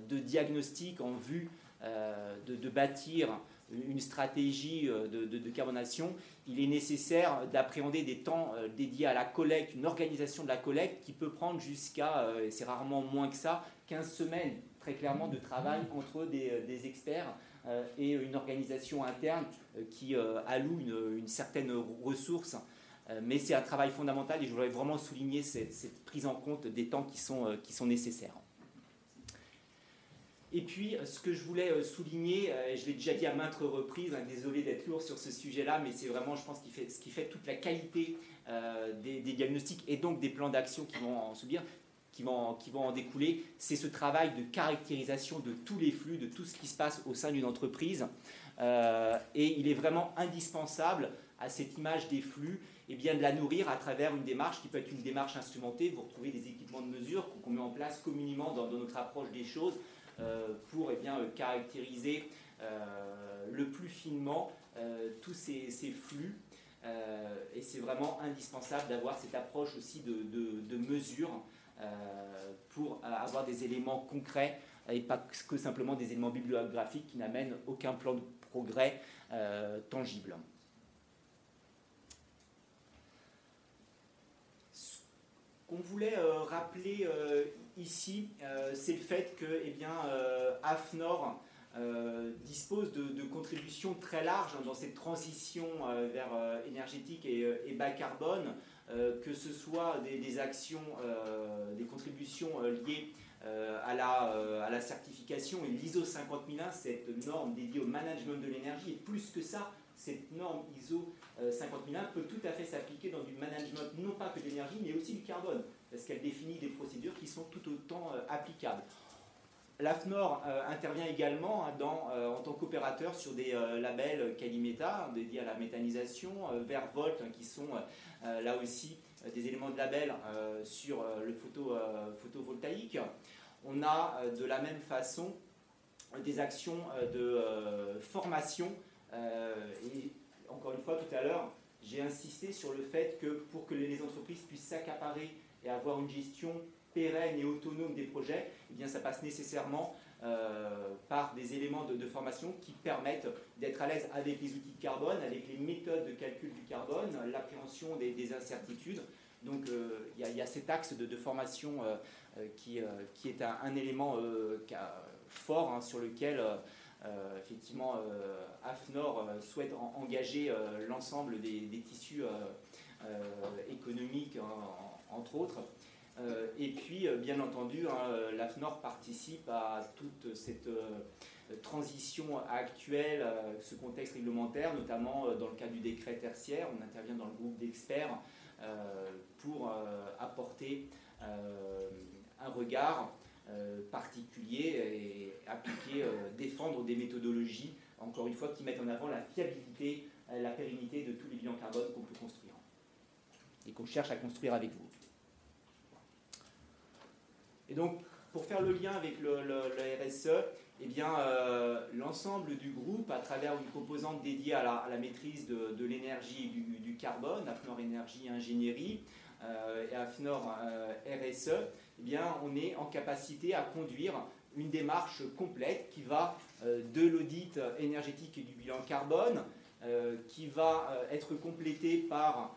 de diagnostic en vue euh, de, bâtir une stratégie euh, de, carbonation, il est nécessaire d'appréhender des temps euh, dédiés à la collecte, une organisation de la collecte qui peut prendre jusqu'à, c'est rarement moins que ça, 15 semaines très clairement de travail entre des, experts et une organisation interne qui alloue une, certaine ressource. Mais c'est un travail fondamental et je voudrais vraiment souligner cette, prise en compte des temps qui sont nécessaires. Et puis, euh, ce que je voulais euh, souligner, euh, je l'ai déjà dit à maintes reprises, hein, désolé d'être lourd sur ce sujet-là, mais c'est vraiment, je pense, ce qui fait toute la qualité des, diagnostics et donc des plans d'action qui vont en découler, c'est ce travail de caractérisation de tous les flux, de tout ce qui se passe au sein d'une entreprise. et il est vraiment indispensable à cette image des flux, eh bien de la nourrir à travers une démarche qui peut être une démarche instrumentée. Vous retrouvez des équipements de mesure qu'on met en place communément dans notre approche des choses. Euh, pour eh bien, euh, caractériser euh, le plus finement tous ces, flux. et c'est vraiment indispensable d'avoir cette approche aussi de, mesure pour avoir des éléments concrets et pas que simplement des éléments bibliographiques qui n'amènent aucun plan de progrès tangible. qu'on voulait rappeler ici, euh, c'est le fait que eh bien, AFNOR dispose de, contributions très larges dans cette transition vers énergétique et, bas carbone, que ce soit des, actions, des contributions liées à, la, à la certification et l'ISO 50001, cette norme dédiée au management de l'énergie. Et plus que ça, cette norme ISO 50001 peut tout à fait s'appliquer dans du management, non pas que de l'énergie, mais aussi du carbone, parce qu'elle définit des procédures qui sont tout autant applicables. L'AFNOR euh, intervient également hein, euh, en tant qu'opérateur sur des euh, labels Calimeta dédiés à la méthanisation, Vervolt hein, qui sont là aussi des éléments de label sur le photo, photovoltaïque. On a de la même façon des actions de formation. et encore une fois, tout à l'heure, j'ai insisté sur le fait que pour que les entreprises puissent s'accaparer et avoir une gestion pérenne et autonome des projets, eh bien, ça passe nécessairement euh, par des éléments de, formation qui permettent d'être à l'aise avec les outils de carbone, avec les méthodes de calcul du carbone, l'appréhension des, incertitudes. Donc euh, il y, a cet axe de, formation euh, qui, qui, est un, élément fort hein, sur lequel effectivement AFNOR souhaite engager l'ensemble des, tissus économiques, entre autres. Euh, et puis, euh, bien entendu, hein, euh, l'AFNOR participe à toute cette transition actuelle, ce contexte réglementaire, notamment dans le cadre du décret tertiaire. On intervient dans le groupe d'experts pour apporter un regard particulier et appliquer, défendre des méthodologies, encore une fois, qui mettent en avant la fiabilité, la pérennité de tous les bilans carbone qu'on peut construire et qu'on cherche à construire avec vous. Et donc, pour faire le lien avec le, RSE, eh bien, euh, l'ensemble du groupe, à travers une composante dédiée à la, maîtrise de, l'énergie et du, carbone, AFNOR Énergie Ingénierie euh, et AFNOR euh, RSE, eh bien, on est en capacité à conduire une démarche complète qui va de l'audit énergétique et du bilan carbone, qui va être complétée par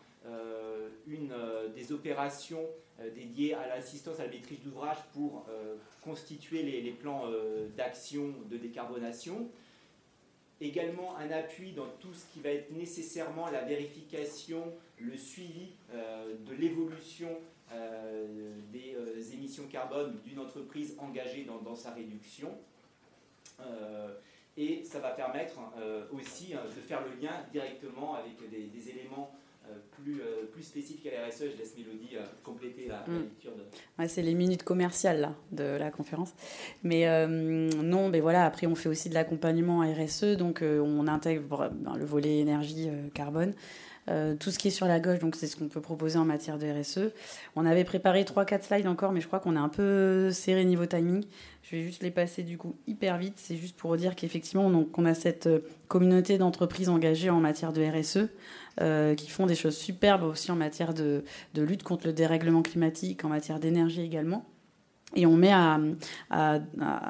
une des opérations dédié à l'assistance à la maîtrise d'ouvrage pour euh, constituer les, plans euh, d'action de décarbonation. Également un appui dans tout ce qui va être nécessairement la vérification, le suivi de l'évolution des émissions carbone d'une entreprise engagée dans, sa réduction. et ça va permettre aussi hein, de faire le lien directement avec des éléments euh, plus, euh, plus spécifique à la RSE. Je laisse Mélodie euh, compléter la, mm. lecture. De... c'est les minutes commerciales là, de la conférence. Mais non, mais voilà, après on fait aussi de l'accompagnement à RSE, donc on intègre ben, le volet énergie carbone. tout ce qui est sur la gauche, donc c'est ce qu'on peut proposer en matière de RSE. On avait préparé 3-4 slides encore, mais je crois qu'on est un peu serré niveau timing. Je vais juste les passer du coup hyper vite. C'est juste pour dire qu'effectivement, on a cette communauté d'entreprises engagées en matière de RSE. Euh, qui font des choses superbes aussi en matière de, lutte contre le dérèglement climatique, en matière d'énergie également. Et on met à,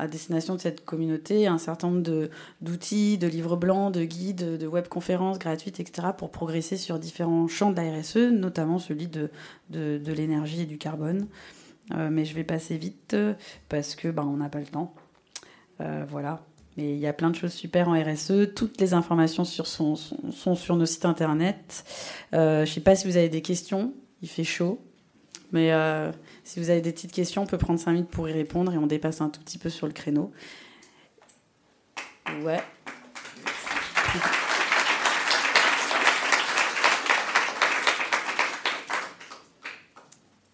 destination de cette communauté un certain nombre d'outils, de, livres blancs, de guides, de webconférences gratuites, etc., pour progresser sur différents champs de la RSE, notamment celui de, l'énergie et du carbone. Euh, mais je vais passer vite parce que bah, on n'a pas le temps. Euh, voilà. Mais il y a plein de choses super en RSE. Toutes les informations sont, sur nos sites internet. Euh, je ne sais pas si vous avez des questions. Il fait chaud. Mais euh, si vous avez des petites questions, on peut prendre 5 minutes pour y répondre et on dépasse un tout petit peu sur le créneau. Ouais.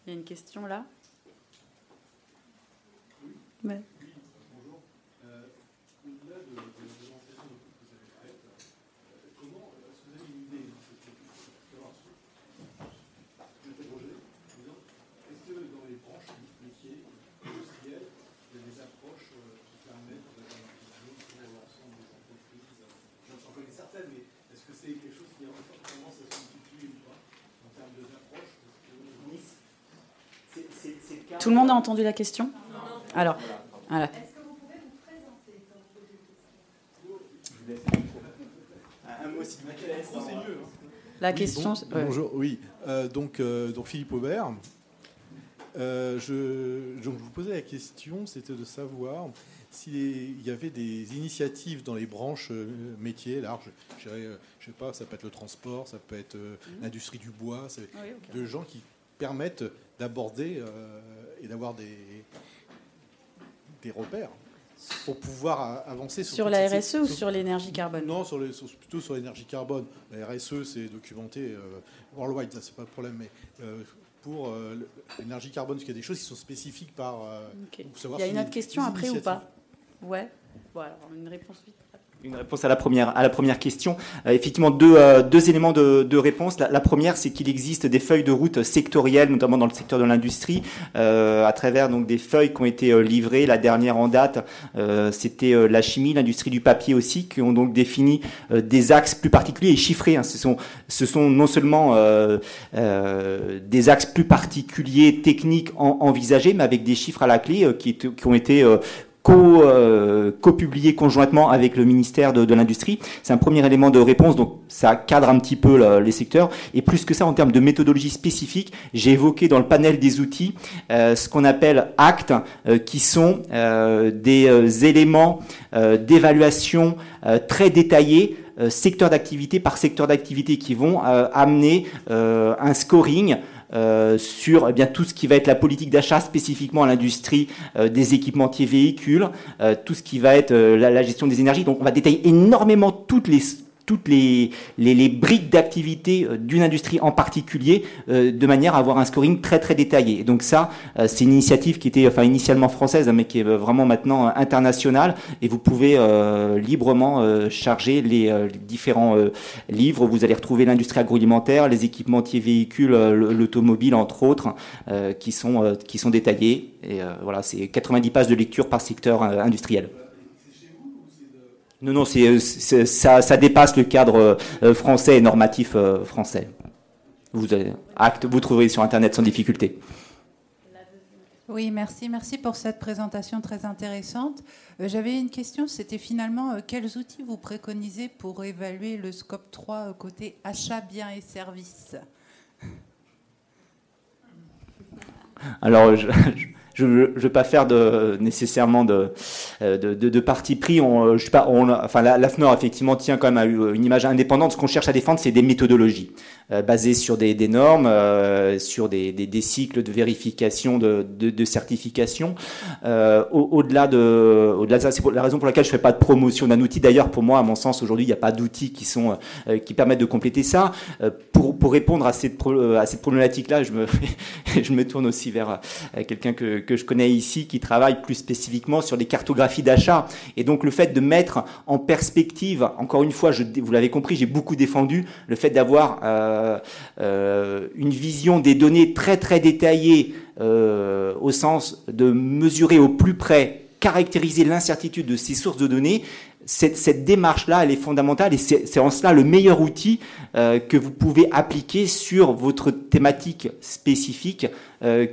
Il y a une question là? Ouais. Tout le monde a entendu la question Alors, voilà. Est-ce que vous pouvez vous présenter Un mot si c'est mieux. La question. Bonjour, oui. Euh, donc, euh, donc, Philippe Aubert. Euh, je, donc, je vous posais la question, c'était de savoir s'il y avait des initiatives dans les branches métiers larges. Je ne sais pas, ça peut être le transport, ça peut être mhm. l'industrie du bois, de gens qui permettent d'aborder et d'avoir des, des repères pour pouvoir avancer sur, sur la RSE ou sur l'énergie carbone? Non, sur les, plutôt sur l'énergie carbone. La RSE, c'est documenté euh, worldwide, ça c'est pas le problème, mais euh, pour euh, l'énergie carbone, parce qu'il y a des choses qui sont spécifiques par. Il y a une autre question après ou pas? Ouais. Bon, alors une réponse vite. Une réponse à la première, à la première question. Euh, effectivement, deux, euh, deux éléments de, réponse. La, première, c'est qu'il existe des feuilles de route sectorielles, notamment dans le secteur de l'industrie, euh, à travers donc des feuilles qui ont été livrées. La dernière en date, c'était la chimie, l'industrie du papier aussi, qui ont donc défini des axes plus particuliers et chiffrés. Hein. Ce, sont, ce sont non seulement des axes plus particuliers, techniques en, envisagés, mais avec des chiffres à la clé qui ont été euh, co-publié conjointement avec le ministère de, l'Industrie. C'est un premier élément de réponse, donc ça cadre un petit peu les secteurs. Et plus que ça, en termes de méthodologie spécifique, j'ai évoqué dans le panel des outils euh, ce qu'on appelle actes, euh, qui sont des éléments d'évaluation très détaillés secteur d'activité par secteur d'activité qui vont amener un scoring euh, sur eh bien, tout ce qui va être la politique d'achat spécifiquement à l'industrie euh, des équipementiers véhicules, euh, tout ce qui va être la, la, gestion des énergies. Donc on va détailler énormément toutes les toutes les, les, briques d'activité euh, d'une industrie en particulier, euh, de manière à avoir un scoring très très détaillé. Donc ça, euh, c'est une initiative qui était enfin initialement française, mais qui est vraiment maintenant internationale. Et vous pouvez librement charger les, différents livres. Vous allez retrouver l'industrie agroalimentaire, les équipementiers véhicules, l'automobile entre autres, qui sont qui sont détaillés. Et voilà, c'est 90 pages de lecture par secteur industriel. Non, non, c'est, ça, ça, dépasse le cadre euh, français et normatif euh, français. Vous, avez, acte, vous trouverez sur Internet sans difficulté. Oui, merci. Merci pour cette présentation très intéressante. Euh, j'avais une question, c'était finalement quels outils vous préconisez pour évaluer le scope 3 côté achat, biens et services? Alors, je, je ne veux pas faire de, nécessairement de, euh, de, de, de parti pris. On, euh, je sais pas, on, enfin, l'AFNOR, effectivement, tient quand même à une image indépendante. Ce qu'on cherche à défendre, c'est des méthodologies basées sur des, des normes, euh, sur des, des, des, cycles de vérification, de, de, de certification. Euh, au-delà de, au-delà de ça, c'est la raison pour laquelle je fais pas de promotion d'un outil. D'ailleurs, pour moi, à mon sens, aujourd'hui, il n'y a pas d'outils qui sont qui permettent de compléter ça. pour, pour répondre à cette, à cette problématique-là, je me, je me tourne aussi vers quelqu'un que que je connais ici qui travaille plus spécifiquement sur des cartographies d'achat. Et donc le fait de mettre en perspective, encore une fois, je, vous l'avez compris, j'ai beaucoup défendu le fait d'avoir euh, euh, une vision des données très très détaillée euh, au sens de mesurer au plus près caractériser l'incertitude de ces sources de données, cette, démarche-là, elle est fondamentale et c'est en cela le meilleur outil euh, que vous pouvez appliquer sur votre thématique spécifique euh,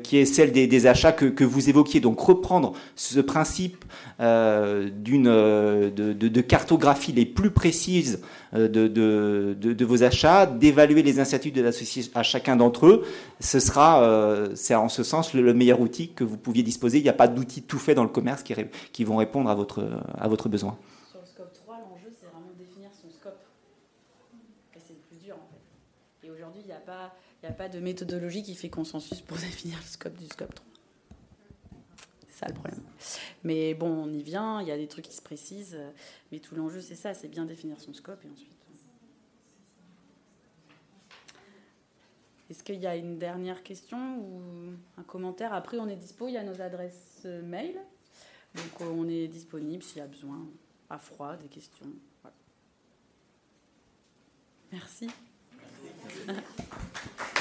qui est celle des, achats que, vous évoquiez. Donc reprendre ce principe euh, d'une de, cartographie les plus précises euh, de, vos achats, d'évaluer les incertitudes associées à chacun d'entre eux, ce sera, euh, c'est en ce sens le, le, meilleur outil que vous pouviez disposer. Il n'y a pas d'outils tout fait dans le commerce qui, vont répondre à votre besoin. Il n'y a pas de méthodologie qui fait consensus pour définir le scope du scope 3. C'est ça le problème. Mais bon, on y vient, il y a des trucs qui se précisent, mais tout l'enjeu, c'est ça, c'est bien définir son scope et ensuite. Est-ce qu'il y a une dernière question ou un commentaire? Après, on est dispo, il y a nos adresses mail. Donc, on est disponible s'il y a besoin, à froid, des questions. Voilà. Merci. Merci.